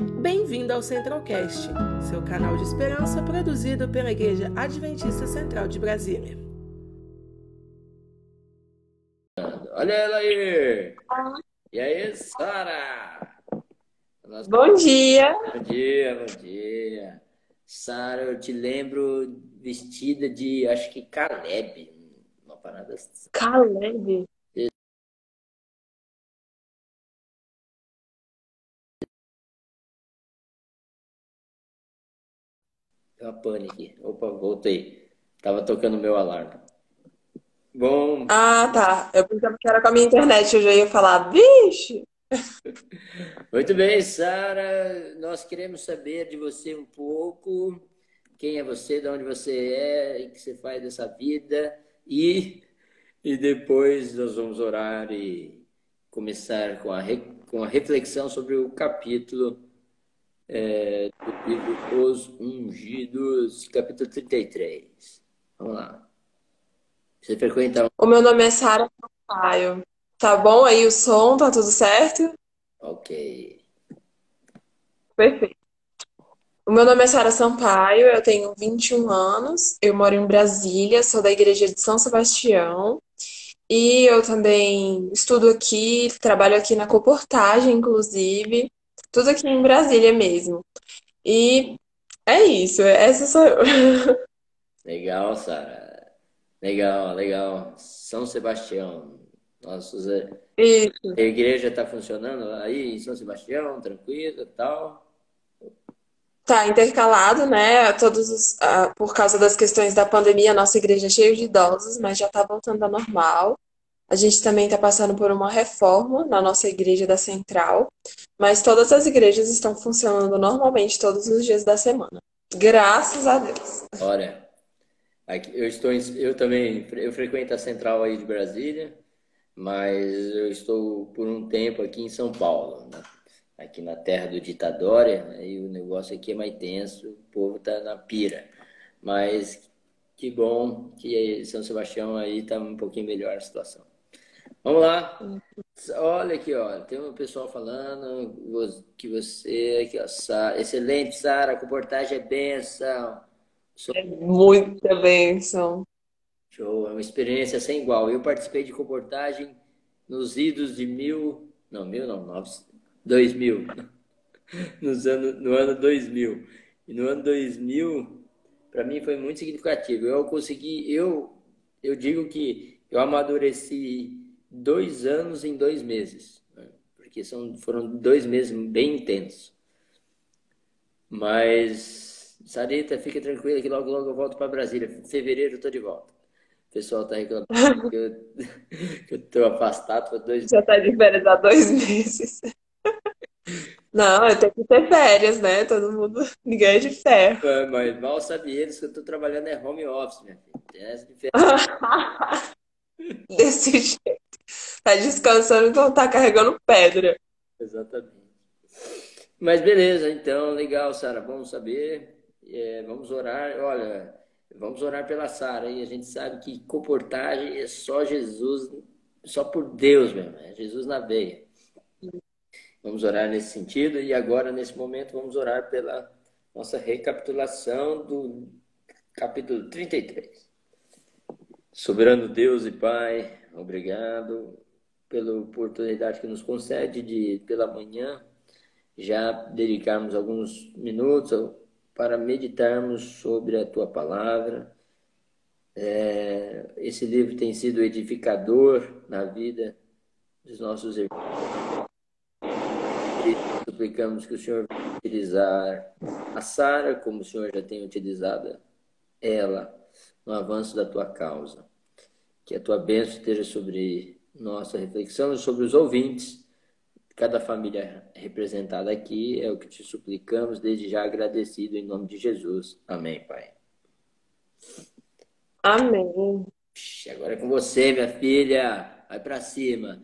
Bem-vindo ao Centralcast, seu canal de esperança produzido pela Igreja Adventista Central de Brasília. Olha ela aí! E aí, Sara? Bom dia! Bom dia, bom dia. Sara, eu te lembro vestida de, acho que Caleb, uma parada assim. Caleb? Deu uma pane aqui. Opa, voltei. Tava tocando meu alarme. Bom, Ah, tá. Eu pensava que era com a minha internet. Eu já ia falar, vixe! muito bem, Sara. Nós queremos saber de você um pouco. Quem é você, de onde você é, o que você faz dessa vida. E, e depois nós vamos orar e começar com a, com a reflexão sobre o capítulo é, do livro Os Ungidos, capítulo 33. Vamos lá. Você frequenta. O meu nome é Sara Sampaio. Tá bom aí o som? Tá tudo certo? Ok. Perfeito. O meu nome é Sara Sampaio, eu tenho 21 anos, eu moro em Brasília, sou da Igreja de São Sebastião e eu também estudo aqui, trabalho aqui na Coportagem, inclusive, tudo aqui em Brasília mesmo. E é isso, essa sou eu. Legal, Sara. Legal, legal. São Sebastião. Nossa, Isso. a igreja está funcionando aí em São Sebastião, tranquilo e tal. Tá intercalado, né? Todos os, ah, por causa das questões da pandemia, a nossa igreja é cheia de idosos, mas já tá voltando ao normal. A gente também está passando por uma reforma na nossa igreja da Central, mas todas as igrejas estão funcionando normalmente todos os dias da semana. Graças a Deus. Olha, aqui, eu estou, eu também, eu frequento a central aí de Brasília, mas eu estou por um tempo aqui em São Paulo, né? Aqui na terra do Ditadória, aí o negócio aqui é mais tenso, o povo tá na pira. Mas que bom que São Sebastião aí tá um pouquinho melhor a situação. Vamos lá. Olha aqui, ó, tem um pessoal falando que você, aqui, ó, Sa- excelente, Sara, a comportagem é benção. É muita bênção. Show, é uma experiência sem igual. Eu participei de comportagem nos idos de mil, não, mil não, nove, dois mil, nos anos, no ano 2000. E no ano 2000, para mim foi muito significativo. Eu consegui, eu, eu digo que eu amadureci dois anos em dois meses, né? porque são, foram dois meses bem intensos. Mas, Sarita, fica tranquila que logo, logo eu volto para Brasília. Em fevereiro eu tô de volta. O pessoal tá reclamando que eu, tô afastado por dois Já tá de férias há dois meses. Não, eu tenho que ter férias, né? Todo mundo, ninguém é de ferro. É, Mas mal sabem eles que eu tô trabalhando é home office, minha filha. Tem essa diferença. Desse jeito. Tá descansando, então tá carregando pedra. Exatamente. Mas beleza, então, legal, Sara. Vamos saber. É, vamos orar. Olha, vamos orar pela Sara. E a gente sabe que comportagem é só Jesus, só por Deus mesmo. É Jesus na veia. Vamos orar nesse sentido. E agora, nesse momento, vamos orar pela nossa recapitulação do capítulo 33. Soberano Deus e Pai, obrigado pela oportunidade que nos concede de, pela manhã, já dedicarmos alguns minutos para meditarmos sobre a Tua palavra. É, esse livro tem sido edificador na vida dos nossos irmãos. E suplicamos que o Senhor venha utilizar a Sara como o Senhor já tem utilizado ela no avanço da Tua causa. Que a Tua bênção esteja sobre nossa reflexão e sobre os ouvintes. Cada família representada aqui é o que te suplicamos, desde já agradecido em nome de Jesus. Amém, Pai. Amém. Agora é com você, minha filha. Vai pra cima.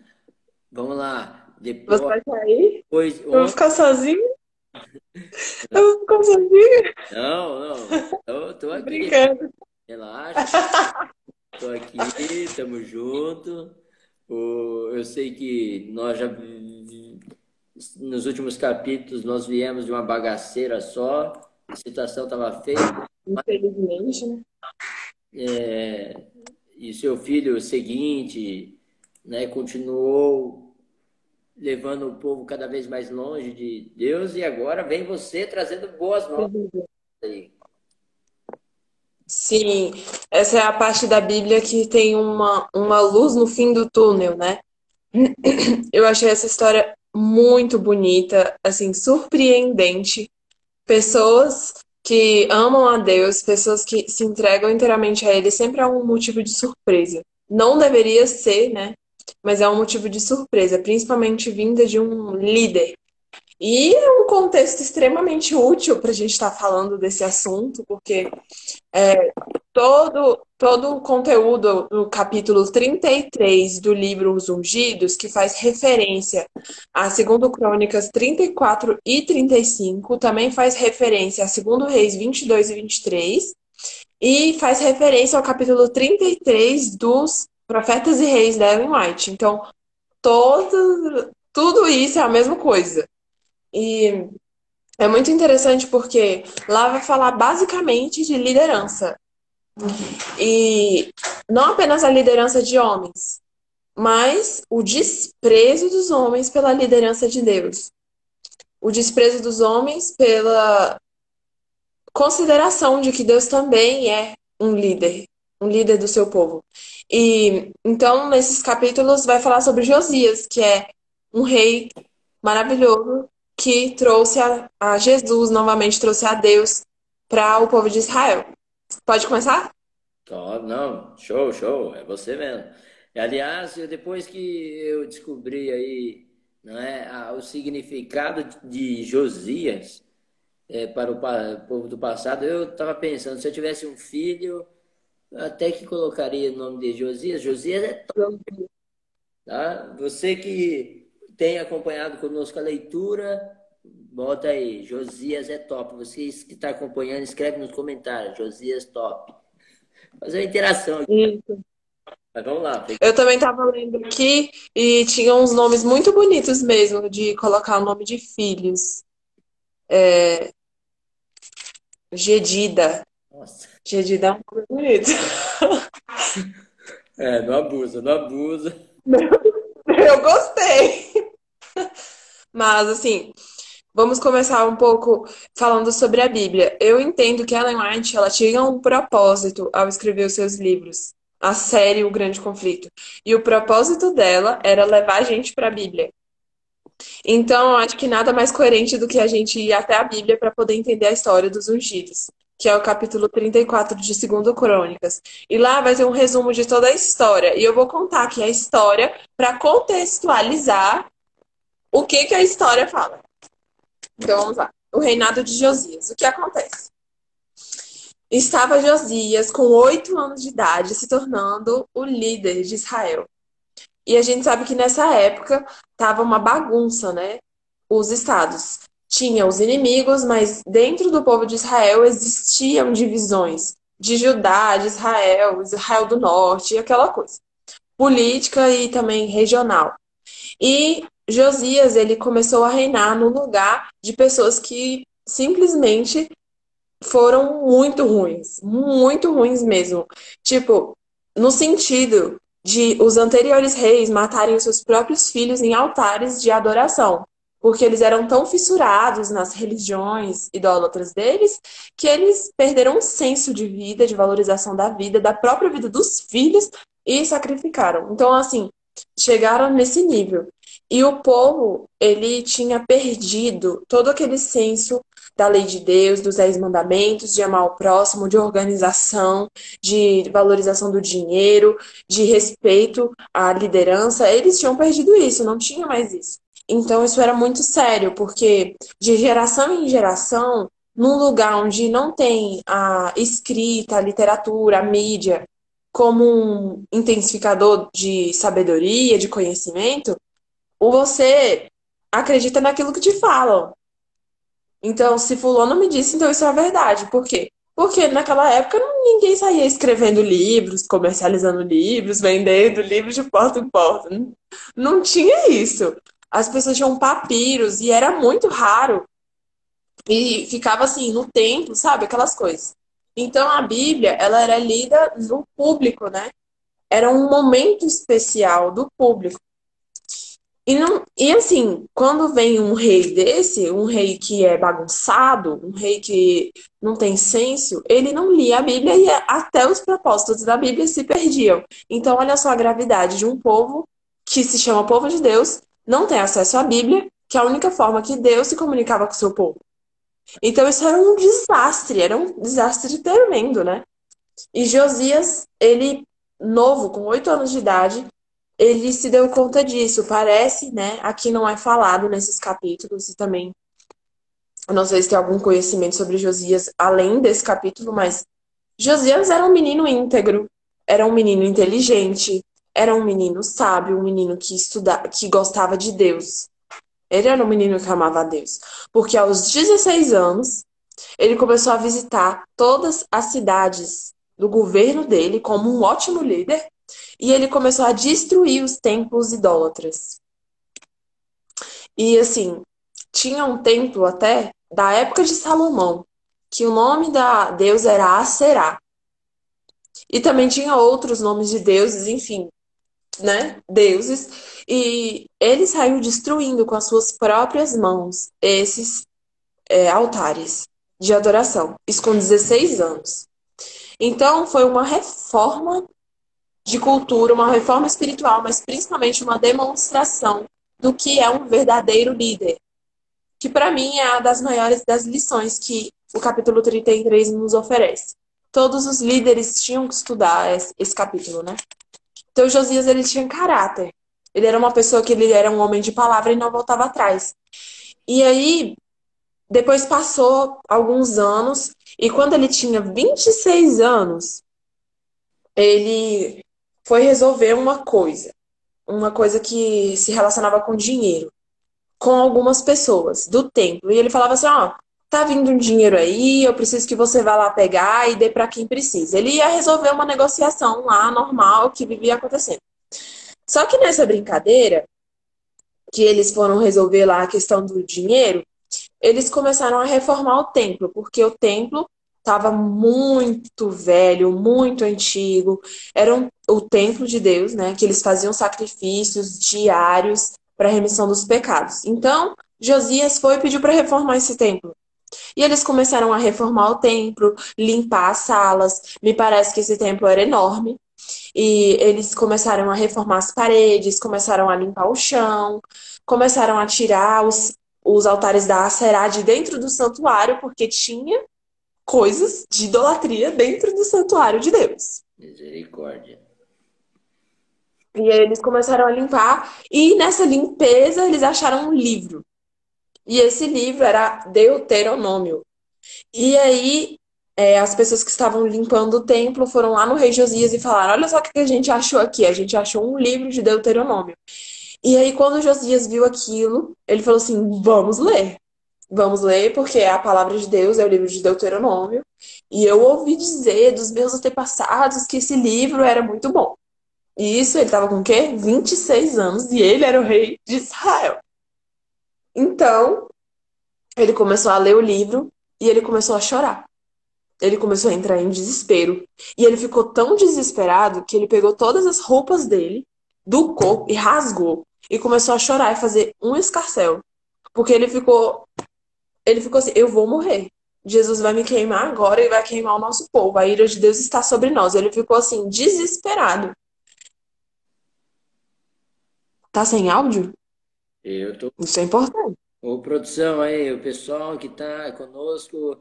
Vamos lá. Depois, Você vai sair? depois Eu vou ficar sozinho? Eu vou ficar sozinho? Não, não. Eu tô aqui. Brincando. Relaxa. Tô aqui, tamo junto. Eu sei que nós já nos últimos capítulos nós viemos de uma bagaceira só, a situação estava feia. Infelizmente, né? É, e seu filho seguinte né, continuou levando o povo cada vez mais longe de Deus e agora vem você trazendo boas novas. Sim, essa é a parte da Bíblia que tem uma, uma luz no fim do túnel, né? Eu achei essa história muito bonita, assim, surpreendente. Pessoas que amam a Deus, pessoas que se entregam inteiramente a Ele, sempre é um motivo de surpresa. Não deveria ser, né? Mas é um motivo de surpresa, principalmente vinda de um líder. E é um contexto extremamente útil para a gente estar tá falando desse assunto, porque é, todo, todo o conteúdo do capítulo 33 do livro Os Ungidos, que faz referência a 2 Crônicas 34 e 35, também faz referência a 2 Reis 22 e 23, e faz referência ao capítulo 33 dos Profetas e Reis da Ellen White. Então, todo, tudo isso é a mesma coisa. E é muito interessante porque lá vai falar basicamente de liderança. E não apenas a liderança de homens, mas o desprezo dos homens pela liderança de Deus. O desprezo dos homens pela consideração de que Deus também é um líder, um líder do seu povo. E então, nesses capítulos, vai falar sobre Josias, que é um rei maravilhoso que trouxe a, a Jesus, novamente trouxe a Deus para o povo de Israel. Pode começar? Oh, não, show, show, é você mesmo. Aliás, depois que eu descobri aí não é, o significado de Josias é, para o povo do passado, eu estava pensando, se eu tivesse um filho, até que colocaria o nome de Josias. Josias é top. Tá? Você que tem acompanhado conosco a leitura, bota aí, Josias é top. Vocês que estão tá acompanhando, escreve nos comentários, Josias top. Fazer uma interação aqui. Isso. Mas vamos lá. Eu também estava lendo aqui e tinha uns nomes muito bonitos mesmo de colocar o nome de filhos. É... Gedida. Nossa. Gedida é um nome bonito. É, não abusa, não abusa. Eu gostei. Mas, assim, vamos começar um pouco falando sobre a Bíblia. Eu entendo que Ellen White ela tinha um propósito ao escrever os seus livros, a série O Grande Conflito. E o propósito dela era levar a gente para a Bíblia. Então, eu acho que nada mais coerente do que a gente ir até a Bíblia para poder entender a história dos ungidos, que é o capítulo 34 de 2 Crônicas. E lá vai ter um resumo de toda a história. E eu vou contar aqui a história para contextualizar o que, que a história fala? Então vamos lá. O reinado de Josias. O que acontece? Estava Josias com oito anos de idade se tornando o líder de Israel. E a gente sabe que nessa época estava uma bagunça, né? Os estados. Tinha os inimigos, mas dentro do povo de Israel existiam divisões de Judá, de Israel, Israel do Norte, aquela coisa. Política e também regional. E Josias ele começou a reinar no lugar de pessoas que simplesmente foram muito ruins, muito ruins mesmo. Tipo, no sentido de os anteriores reis matarem os seus próprios filhos em altares de adoração, porque eles eram tão fissurados nas religiões idólatras deles que eles perderam o senso de vida, de valorização da vida, da própria vida dos filhos e sacrificaram. Então, assim, chegaram nesse nível. E o povo, ele tinha perdido todo aquele senso da lei de Deus, dos dez mandamentos, de amar o próximo, de organização, de valorização do dinheiro, de respeito à liderança. Eles tinham perdido isso, não tinha mais isso. Então isso era muito sério, porque de geração em geração, num lugar onde não tem a escrita, a literatura, a mídia, como um intensificador de sabedoria, de conhecimento, você acredita naquilo que te falam. Então, se fulano me disse, então isso é a verdade. Por quê? Porque naquela época ninguém saía escrevendo livros, comercializando livros, vendendo livros de porta em porta. Não, tinha isso. as pessoas tinham papiros e era muito raro. E ficava assim no templo, sabe? Aquelas coisas. Então a Bíblia, ela era lida no público, né? Era um momento especial do público. E, não, e assim, quando vem um rei desse, um rei que é bagunçado, um rei que não tem senso, ele não lia a Bíblia e até os propósitos da Bíblia se perdiam. Então, olha só a gravidade de um povo que se chama povo de Deus, não tem acesso à Bíblia, que é a única forma que Deus se comunicava com o seu povo. Então, isso era um desastre, era um desastre tremendo, né? E Josias, ele, novo, com oito anos de idade, ele se deu conta disso. Parece, né? Aqui não é falado nesses capítulos e também. Não sei se tem algum conhecimento sobre Josias além desse capítulo, mas Josias era um menino íntegro, era um menino inteligente, era um menino sábio, um menino que estudava, que gostava de Deus. Ele era um menino que amava a Deus. Porque aos 16 anos, ele começou a visitar todas as cidades do governo dele como um ótimo líder e ele começou a destruir os templos idólatras. E assim, tinha um templo até da época de Salomão, que o nome da deusa era Aserá. E também tinha outros nomes de deuses, enfim, né, deuses, e ele saiu destruindo com as suas próprias mãos esses é, altares de adoração, isso com 16 anos. Então, foi uma reforma de cultura, uma reforma espiritual, mas principalmente uma demonstração do que é um verdadeiro líder. Que para mim é uma das maiores das lições que o capítulo 33 nos oferece. Todos os líderes tinham que estudar esse, esse capítulo, né? Então Josias ele tinha caráter. Ele era uma pessoa que ele era um homem de palavra e não voltava atrás. E aí depois passou alguns anos e quando ele tinha 26 anos, ele foi resolver uma coisa, uma coisa que se relacionava com dinheiro, com algumas pessoas do templo. E ele falava assim: ó, tá vindo um dinheiro aí, eu preciso que você vá lá pegar e dê para quem precisa. Ele ia resolver uma negociação lá normal que vivia acontecendo. Só que nessa brincadeira, que eles foram resolver lá a questão do dinheiro, eles começaram a reformar o templo, porque o templo estava muito velho, muito antigo. Era um, o templo de Deus, né? Que eles faziam sacrifícios diários para remissão dos pecados. Então, Josias foi e pediu para reformar esse templo. E eles começaram a reformar o templo, limpar as salas. Me parece que esse templo era enorme. E eles começaram a reformar as paredes, começaram a limpar o chão, começaram a tirar os, os altares da Aserá de dentro do santuário, porque tinha coisas de idolatria dentro do santuário de Deus. Misericórdia. E aí eles começaram a limpar, e nessa limpeza eles acharam um livro. E esse livro era Deuteronômio. E aí é, as pessoas que estavam limpando o templo foram lá no rei Josias e falaram: Olha só o que a gente achou aqui. A gente achou um livro de Deuteronômio. E aí, quando Josias viu aquilo, ele falou assim: Vamos ler. Vamos ler, porque a palavra de Deus, é o livro de Deuteronômio. E eu ouvi dizer dos meus antepassados que esse livro era muito bom. E isso, ele estava com o quê? 26 anos e ele era o rei de Israel. Então, ele começou a ler o livro e ele começou a chorar. Ele começou a entrar em desespero. E ele ficou tão desesperado que ele pegou todas as roupas dele do corpo e rasgou. E começou a chorar e fazer um escarcel. Porque ele ficou ele ficou assim: eu vou morrer. Jesus vai me queimar agora e vai queimar o nosso povo. A ira de Deus está sobre nós. Ele ficou assim, desesperado. Tá sem áudio? Eu tô. Isso é importante. Ô, produção aí, o pessoal que tá conosco,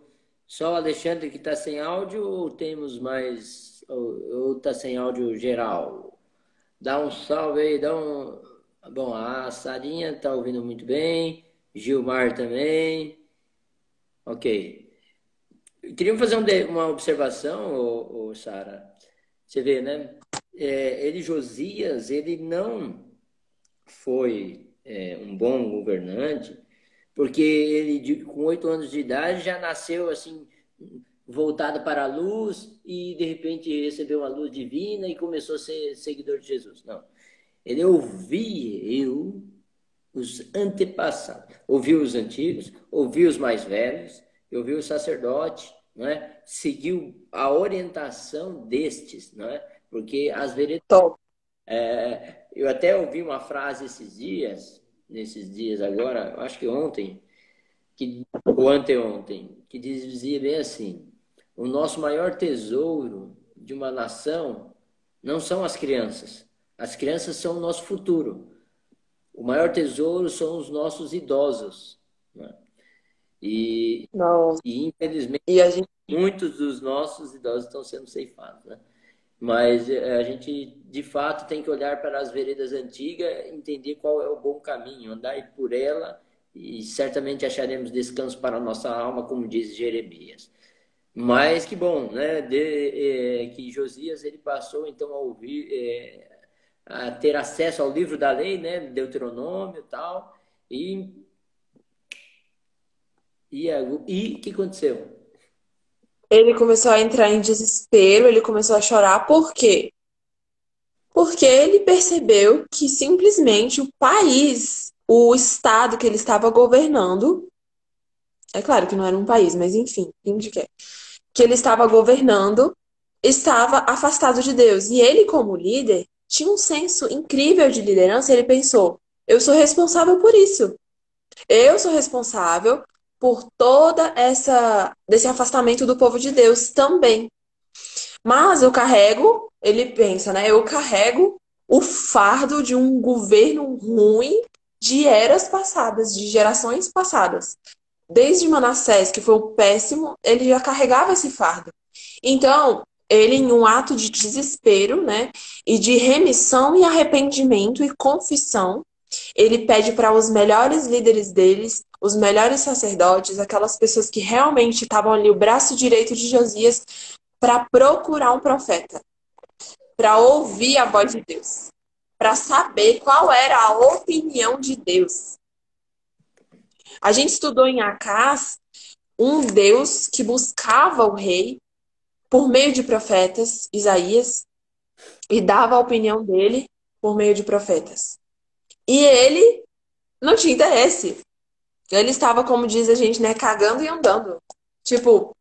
só o Alexandre que tá sem áudio ou temos mais. Ou, ou tá sem áudio geral? Dá um salve aí, dá um. Bom, a Sarinha tá ouvindo muito bem, Gilmar também. Ok. Eu queria fazer um, uma observação, ô, ô Sara. Você vê, né? É, ele, Josias, ele não foi é, um bom governante, porque ele, com oito anos de idade, já nasceu assim, voltado para a luz e de repente recebeu uma luz divina e começou a ser seguidor de Jesus. Não. Ele ouviu os antepassados. Ouviu os antigos, ouviu os mais velhos, ouviu o sacerdote, não é? seguiu a orientação destes, não é? porque as veredas. É, eu até ouvi uma frase esses dias, nesses dias agora, acho que ontem, que, ou anteontem, que dizia bem assim: o nosso maior tesouro de uma nação não são as crianças. As crianças são o nosso futuro. O maior tesouro são os nossos idosos. Né? E, e, infelizmente, e gente... muitos dos nossos idosos estão sendo ceifados. Né? Mas eh, a gente, de fato, tem que olhar para as veredas antigas, entender qual é o bom caminho, andar por ela e certamente acharemos descanso para a nossa alma, como diz Jeremias. Mas que bom, né? De, é, que Josias ele passou então a ouvir, é, a ter acesso ao livro da lei, né? Deuteronômio e tal. E e o que aconteceu? Ele começou a entrar em desespero, ele começou a chorar, por quê? Porque ele percebeu que simplesmente o país, o estado que ele estava governando, é claro que não era um país, mas enfim, de que que ele estava governando, estava afastado de Deus. E ele, como líder, tinha um senso incrível de liderança. Ele pensou: eu sou responsável por isso. Eu sou responsável por toda essa desse afastamento do povo de Deus também. Mas eu carrego, ele pensa, né? Eu carrego o fardo de um governo ruim de eras passadas, de gerações passadas. Desde Manassés, que foi o péssimo, ele já carregava esse fardo. Então, ele, em um ato de desespero, né, e de remissão e arrependimento e confissão, ele pede para os melhores líderes deles, os melhores sacerdotes, aquelas pessoas que realmente estavam ali, o braço direito de Josias, para procurar um profeta, para ouvir a voz de Deus, para saber qual era a opinião de Deus. A gente estudou em Acás um Deus que buscava o rei por meio de profetas, Isaías, e dava a opinião dele por meio de profetas. E ele não tinha interesse. Ele estava, como diz a gente, né, cagando e andando. Tipo,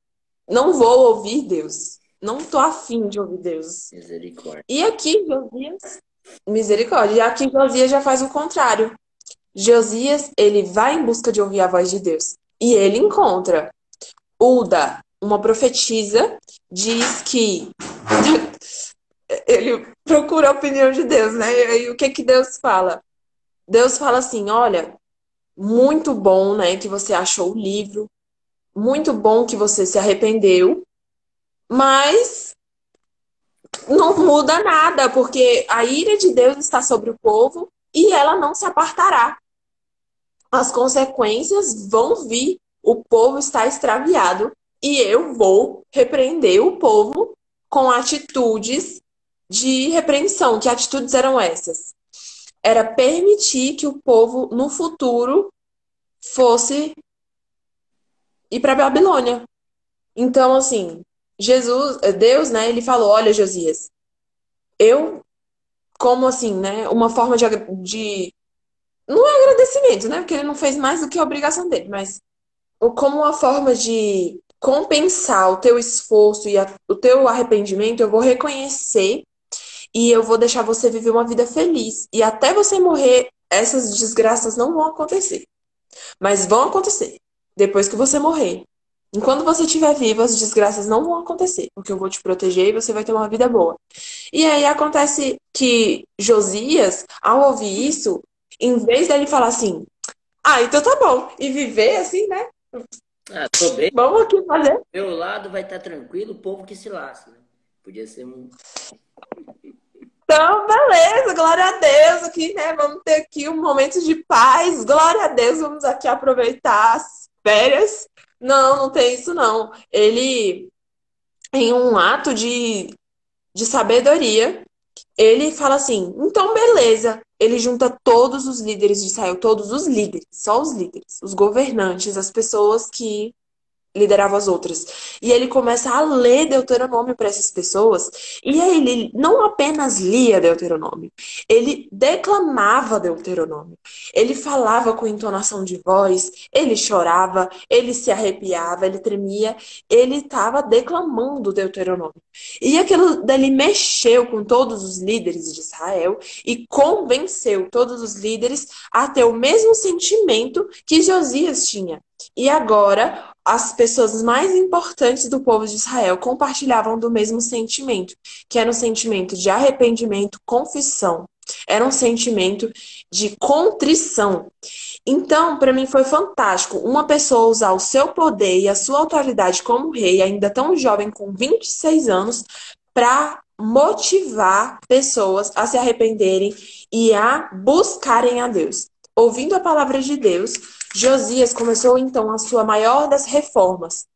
não vou ouvir Deus. Não tô afim de ouvir Deus. Misericórdia. E aqui, Josias, misericórdia. E aqui, Josias já faz o contrário. Josias, ele vai em busca de ouvir a voz de Deus. E ele encontra. Uda, uma profetisa, diz que ele procura a opinião de Deus, né? E o que que Deus fala? Deus fala assim: olha, muito bom, né, que você achou o livro, muito bom que você se arrependeu, mas não muda nada, porque a ira de Deus está sobre o povo e ela não se apartará. As consequências vão vir, o povo está extraviado e eu vou repreender o povo com atitudes de repreensão. Que atitudes eram essas? era permitir que o povo no futuro fosse ir para Babilônia. Então, assim, Jesus, Deus, né, ele falou: Olha, Josias, eu, como assim, né, uma forma de, de. Não é agradecimento, né, porque ele não fez mais do que a obrigação dele, mas como uma forma de compensar o teu esforço e a, o teu arrependimento, eu vou reconhecer e eu vou deixar você viver uma vida feliz. E até você morrer, essas desgraças não vão acontecer. Mas vão acontecer depois que você morrer. Enquanto você estiver vivo, as desgraças não vão acontecer, porque eu vou te proteger e você vai ter uma vida boa. E aí acontece que Josias, ao ouvir isso, em vez dele falar assim, ah, então tá bom, e viver assim, né? Ah, tô bem. Vamos aqui fazer. Meu lado vai estar tranquilo, o povo que se lasca. Né? Podia ser um. Então, beleza, glória a Deus aqui, né? Vamos ter aqui um momento de paz, glória a Deus, vamos aqui aproveitar as férias. Não, não tem isso não. Ele, em um ato de, de sabedoria, ele fala assim: então, beleza. Ele junta todos os líderes de Israel, todos os líderes, só os líderes, os governantes, as pessoas que liderava as outras. E ele começa a ler Deuteronômio para essas pessoas. E aí ele não apenas lia Deuteronômio, ele declamava Deuteronômio. Ele falava com entonação de voz, ele chorava, ele se arrepiava, ele tremia. Ele estava declamando Deuteronômio. E aquilo dali mexeu com todos os líderes de Israel e convenceu todos os líderes a ter o mesmo sentimento que Josias tinha. E agora as pessoas mais importantes do povo de Israel compartilhavam do mesmo sentimento, que era um sentimento de arrependimento, confissão. Era um sentimento de contrição. Então, para mim foi fantástico uma pessoa usar o seu poder e a sua autoridade como rei, ainda tão jovem, com 26 anos, para motivar pessoas a se arrependerem e a buscarem a Deus. Ouvindo a palavra de Deus, Josias começou então a sua maior das reformas.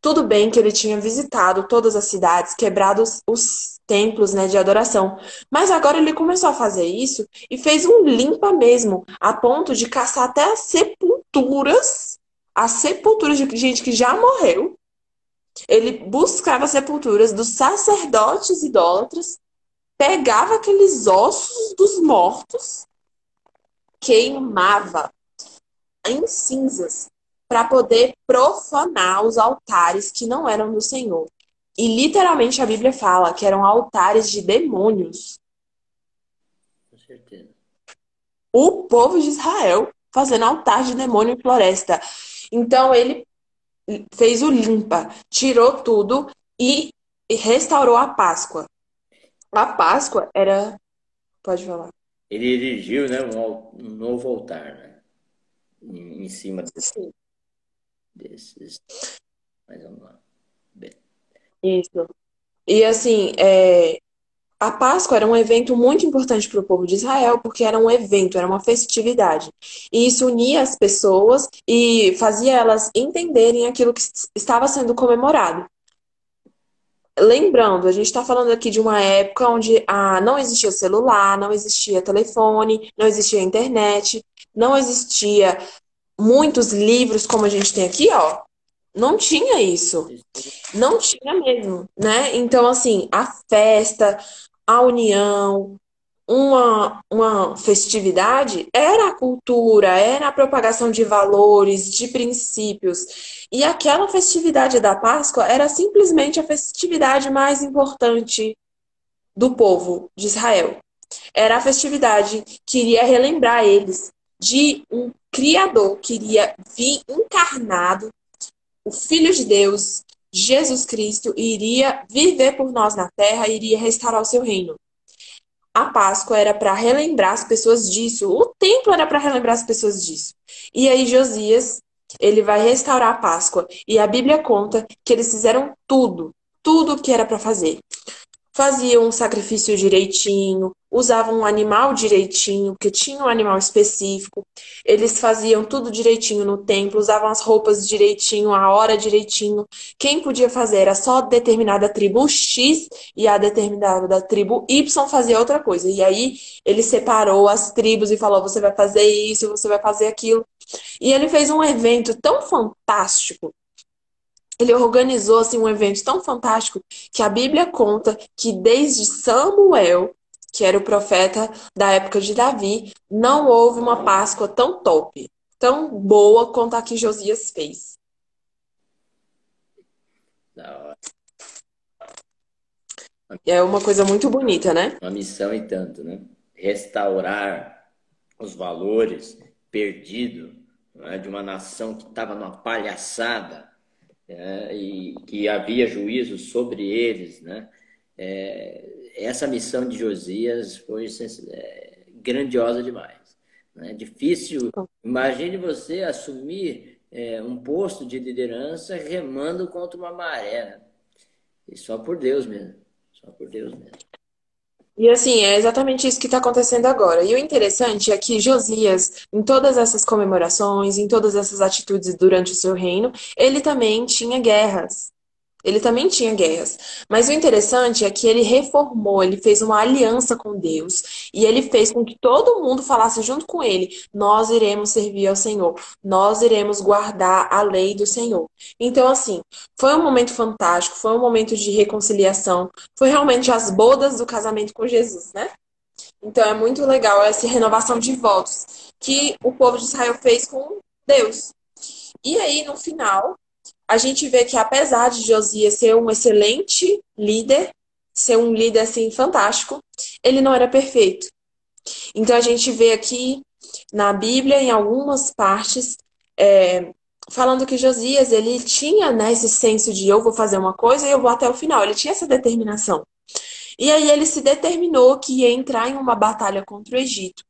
Tudo bem que ele tinha visitado todas as cidades, quebrado os, os templos né, de adoração, mas agora ele começou a fazer isso e fez um limpa mesmo, a ponto de caçar até as sepulturas, as sepulturas de gente que já morreu. Ele buscava sepulturas dos sacerdotes idólatras, pegava aqueles ossos dos mortos, queimava em cinzas para poder profanar os altares que não eram do Senhor. E literalmente a Bíblia fala que eram altares de demônios. Com certeza. O povo de Israel fazendo altar de demônio em floresta. Então ele fez o limpa, tirou tudo e restaurou a Páscoa. A Páscoa era. Pode falar. Ele erigiu né, um novo altar, né? Em, cima desse, desses. Mas vamos lá. Isso. E assim, é, a Páscoa era um evento muito importante para o povo de Israel, porque era um evento, era uma festividade. E isso unia as pessoas e fazia elas entenderem aquilo que estava sendo comemorado. Lembrando, a gente está falando aqui de uma época onde ah, não existia celular, não existia telefone, não existia internet, não existia muitos livros como a gente tem aqui, ó. Não tinha isso. Não tinha mesmo, né? Então, assim, a festa, a união, uma, uma festividade era a cultura, era a propagação de valores, de princípios. E aquela festividade da Páscoa era simplesmente a festividade mais importante do povo de Israel. Era a festividade que iria relembrar eles de um Criador que iria vir encarnado, o Filho de Deus, Jesus Cristo, iria viver por nós na terra e iria restaurar o seu reino. A Páscoa era para relembrar as pessoas disso, o templo era para relembrar as pessoas disso. E aí Josias, ele vai restaurar a Páscoa e a Bíblia conta que eles fizeram tudo, tudo o que era para fazer faziam um sacrifício direitinho, usavam um animal direitinho, porque tinha um animal específico. Eles faziam tudo direitinho no templo, usavam as roupas direitinho, a hora direitinho. Quem podia fazer era só determinada tribo X e a determinada tribo Y fazia outra coisa. E aí ele separou as tribos e falou: você vai fazer isso, você vai fazer aquilo. E ele fez um evento tão fantástico ele organizou assim um evento tão fantástico que a Bíblia conta que desde Samuel, que era o profeta da época de Davi, não houve uma Páscoa tão top, tão boa quanto a que Josias fez. É uma coisa muito bonita, né? Uma missão e tanto, né? Restaurar os valores perdidos né? de uma nação que estava numa palhaçada é, e que havia juízo sobre eles, né? É, essa missão de Josias foi é, grandiosa demais. Né? Difícil. Imagine você assumir é, um posto de liderança remando contra uma maré. Né? E só por Deus mesmo. Só por Deus mesmo. E assim, é exatamente isso que está acontecendo agora. E o interessante é que Josias, em todas essas comemorações, em todas essas atitudes durante o seu reino, ele também tinha guerras. Ele também tinha guerras. Mas o interessante é que ele reformou, ele fez uma aliança com Deus. E ele fez com que todo mundo falasse junto com ele: Nós iremos servir ao Senhor. Nós iremos guardar a lei do Senhor. Então, assim, foi um momento fantástico, foi um momento de reconciliação. Foi realmente as bodas do casamento com Jesus, né? Então é muito legal essa renovação de votos que o povo de Israel fez com Deus. E aí, no final, a gente vê que apesar de Josias ser um excelente líder, ser um líder assim fantástico, ele não era perfeito. Então a gente vê aqui na Bíblia, em algumas partes, é, falando que Josias ele tinha né, esse senso de eu vou fazer uma coisa e eu vou até o final. Ele tinha essa determinação. E aí ele se determinou que ia entrar em uma batalha contra o Egito.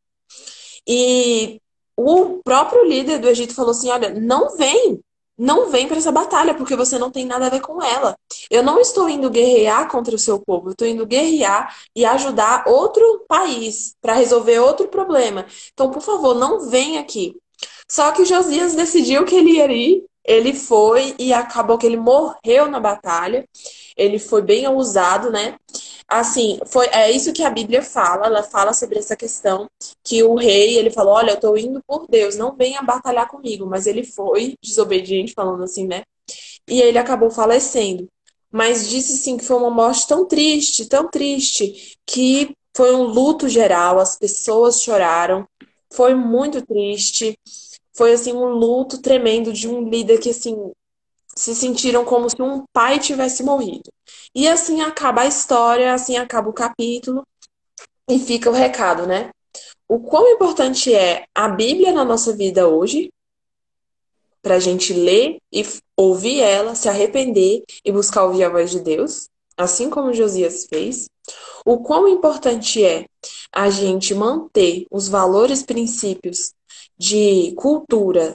E o próprio líder do Egito falou assim: olha, não vem, não vem para essa batalha, porque você não tem nada a ver com ela. Eu não estou indo guerrear contra o seu povo, eu estou indo guerrear e ajudar outro país para resolver outro problema. Então, por favor, não vem aqui. Só que Josias decidiu que ele ia ir, ele foi e acabou que ele morreu na batalha. Ele foi bem ousado, né? Assim, foi, é isso que a Bíblia fala, ela fala sobre essa questão que o rei, ele falou, olha, eu tô indo por Deus, não venha batalhar comigo, mas ele foi desobediente, falando assim, né? E ele acabou falecendo. Mas disse sim que foi uma morte tão triste, tão triste, que foi um luto geral, as pessoas choraram, foi muito triste. Foi assim um luto tremendo de um líder que assim se sentiram como se um pai tivesse morrido. E assim acaba a história, assim acaba o capítulo e fica o recado, né? O quão importante é a Bíblia na nossa vida hoje, para a gente ler e ouvir ela, se arrepender e buscar ouvir a voz de Deus, assim como Josias fez. O quão importante é a gente manter os valores, princípios de cultura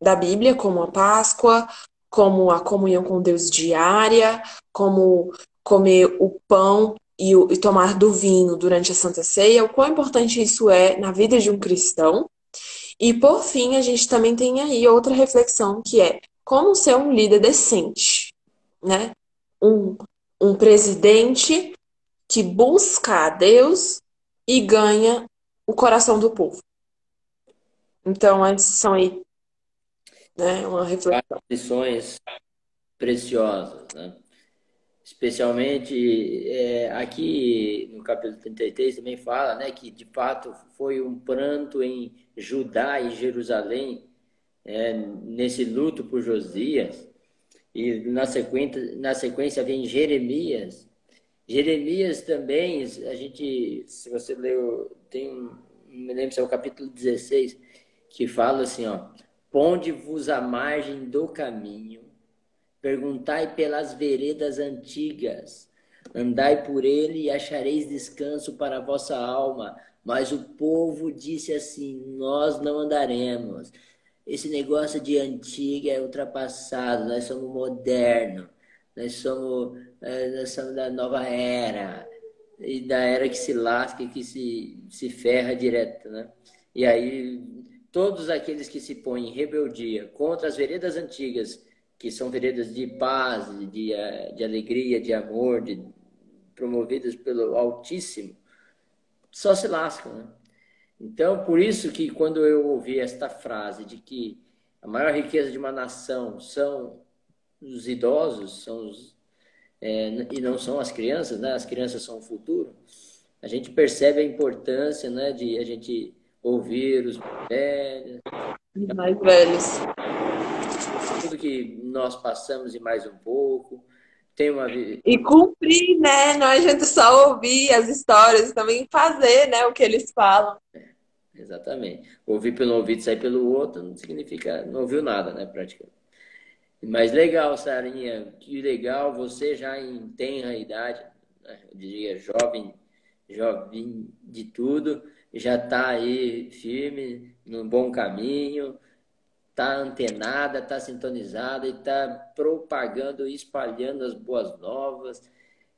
da Bíblia, como a Páscoa, como a comunhão com Deus diária, como comer o pão e, o, e tomar do vinho durante a Santa Ceia, o quão importante isso é na vida de um cristão. E por fim, a gente também tem aí outra reflexão que é como ser um líder decente, né? Um, um presidente que busca a Deus e ganha o coração do povo. Então, essas são aí né? Uma reflexão. Lições preciosas, né? Especialmente é, aqui no capítulo 33 também fala, né, que de fato foi um pranto em Judá e Jerusalém é, nesse luto por Josias e na sequência na sequência vem Jeremias. Jeremias também, a gente, se você leu, tem um, me lembro se é o capítulo 16, que fala assim, ó, Ponde-vos à margem do caminho, perguntai pelas veredas antigas, andai por ele e achareis descanso para a vossa alma. Mas o povo disse assim: Nós não andaremos. Esse negócio de antiga é ultrapassado, nós somos modernos, nós somos, eh, nós somos da nova era, e da era que se lasca, que se, se ferra direto, né? E aí todos aqueles que se põem em rebeldia contra as veredas antigas, que são veredas de paz, de, eh, de alegria, de amor, de, promovidas pelo Altíssimo, só se lascam. Né? Então, por isso que quando eu ouvi esta frase de que a maior riqueza de uma nação são os idosos, são os, é, e não são as crianças, né? as crianças são o futuro, a gente percebe a importância né, de a gente ouvir os velhos. Mais velhos. Tudo que nós passamos e mais um pouco. Tem uma... E cumprir, né? Não adianta só ouvir as histórias, também fazer né, o que eles falam. É, exatamente. Ouvir pelo ouvido e sair pelo outro não significa não ouviu nada, né? Praticamente. Mas legal, Sarinha, que legal, você já em tenra idade, né? eu diria jovem, jovem de tudo, já está aí firme, num bom caminho, está antenada, está sintonizada e está propagando e espalhando as boas novas.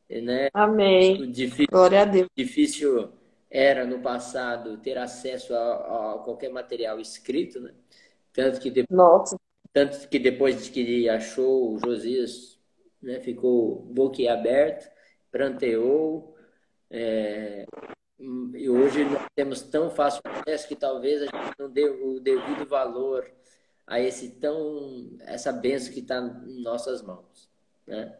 Né? Amém. Difícil, Glória a Deus. Difícil era no passado ter acesso a, a qualquer material escrito, né? Tanto que, de... Nossa. Tanto que depois que ele achou o Josias né? ficou boquiaberto, pranteou, é, e hoje nós temos tão fácil acesso que talvez a gente não dê o devido valor a esse tão essa benção que está em nossas mãos, né?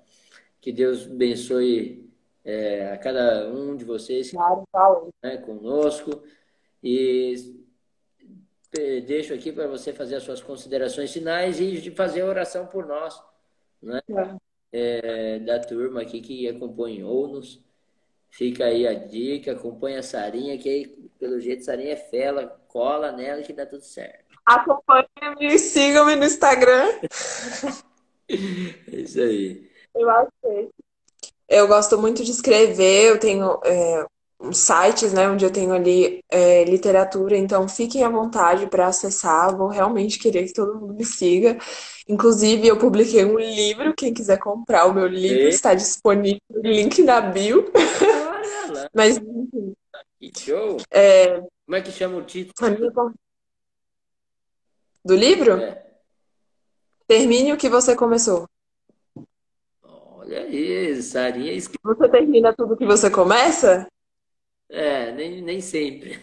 Que Deus abençoe é, a cada um de vocês Claro, né, conosco e deixo aqui para você fazer as suas considerações finais e de fazer a oração por nós, né? É, da turma aqui que acompanhou-nos. Fica aí a dica, acompanha a Sarinha, que aí, pelo jeito, Sarinha é fela, cola nela que dá tudo certo. Acompanhe-me e sigam-me no Instagram. é isso aí. Eu achei. Eu gosto muito de escrever, eu tenho é, sites, né, onde eu tenho ali é, literatura, então fiquem à vontade para acessar. Vou realmente querer que todo mundo me siga. Inclusive, eu publiquei um livro, quem quiser comprar o meu livro E? está disponível, link na bio. Mas, enfim, que show! é, Como é que chama o título? minha do livro? É. Termine o que você começou. Olha aí, Sarinha. Você termina tudo que você começa? É, nem, nem sempre.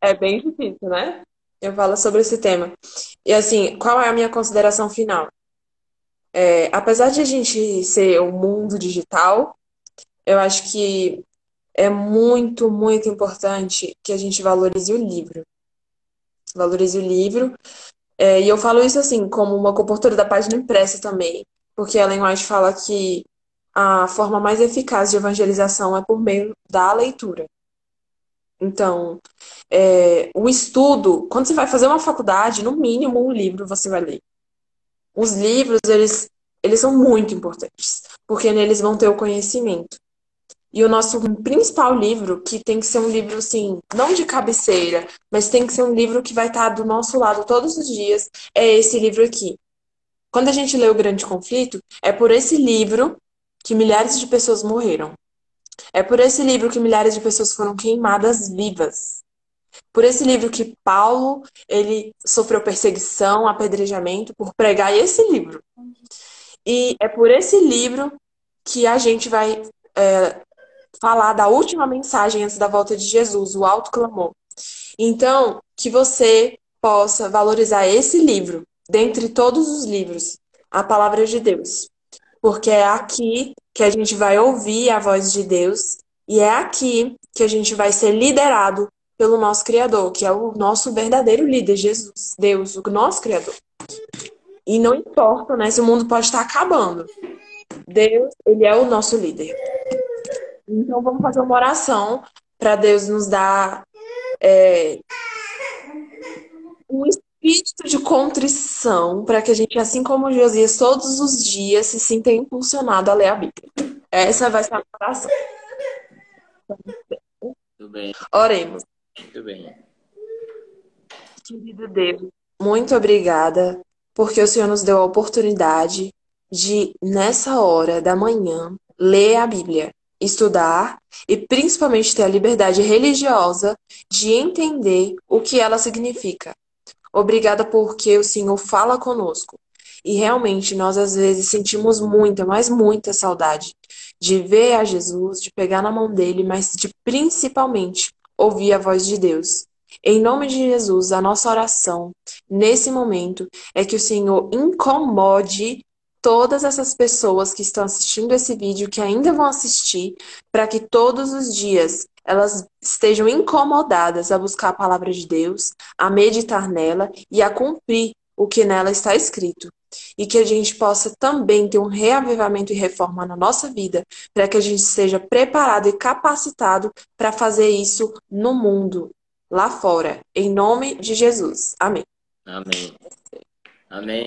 É bem difícil, né? Eu falo sobre esse tema. E assim, qual é a minha consideração final? É, apesar de a gente ser um mundo digital, eu acho que é muito, muito importante que a gente valorize o livro. Valorize o livro. É, e eu falo isso assim, como uma comportora da página impressa também, porque Ellen White fala que a forma mais eficaz de evangelização é por meio da leitura. Então, é, o estudo, quando você vai fazer uma faculdade, no mínimo um livro você vai ler. Os livros, eles, eles são muito importantes, porque neles vão ter o conhecimento. E o nosso principal livro, que tem que ser um livro, assim, não de cabeceira, mas tem que ser um livro que vai estar do nosso lado todos os dias, é esse livro aqui. Quando a gente lê O Grande Conflito, é por esse livro que milhares de pessoas morreram. É por esse livro que milhares de pessoas foram queimadas vivas. Por esse livro que Paulo, ele sofreu perseguição, apedrejamento por pregar esse livro. E é por esse livro que a gente vai é, falar da última mensagem antes da volta de Jesus, o alto clamor. Então, que você possa valorizar esse livro, dentre todos os livros, a palavra de Deus. Porque é aqui que a gente vai ouvir a voz de Deus e é aqui que a gente vai ser liderado pelo nosso Criador, que é o nosso verdadeiro líder, Jesus, Deus, o nosso Criador. E não importa, né, se o mundo pode estar acabando. Deus, ele é o nosso líder. Então vamos fazer uma oração para Deus nos dar é, um espírito de contrição para que a gente, assim como Josias, todos os dias se sinta impulsionado a ler a Bíblia. Essa vai ser a oração. Tudo bem, Oremos. muito bem. Querido Deus, muito obrigada, porque o Senhor nos deu a oportunidade de, nessa hora da manhã, ler a Bíblia, estudar e principalmente ter a liberdade religiosa de entender o que ela significa. Obrigada porque o Senhor fala conosco. E realmente nós às vezes sentimos muita, mas muita saudade de ver a Jesus, de pegar na mão dele, mas de principalmente ouvir a voz de Deus. Em nome de Jesus, a nossa oração nesse momento é que o Senhor incomode todas essas pessoas que estão assistindo esse vídeo, que ainda vão assistir, para que todos os dias elas estejam incomodadas a buscar a palavra de Deus, a meditar nela e a cumprir o que nela está escrito. E que a gente possa também ter um reavivamento e reforma na nossa vida, para que a gente seja preparado e capacitado para fazer isso no mundo, lá fora. Em nome de Jesus. Amém. Amém. Amém.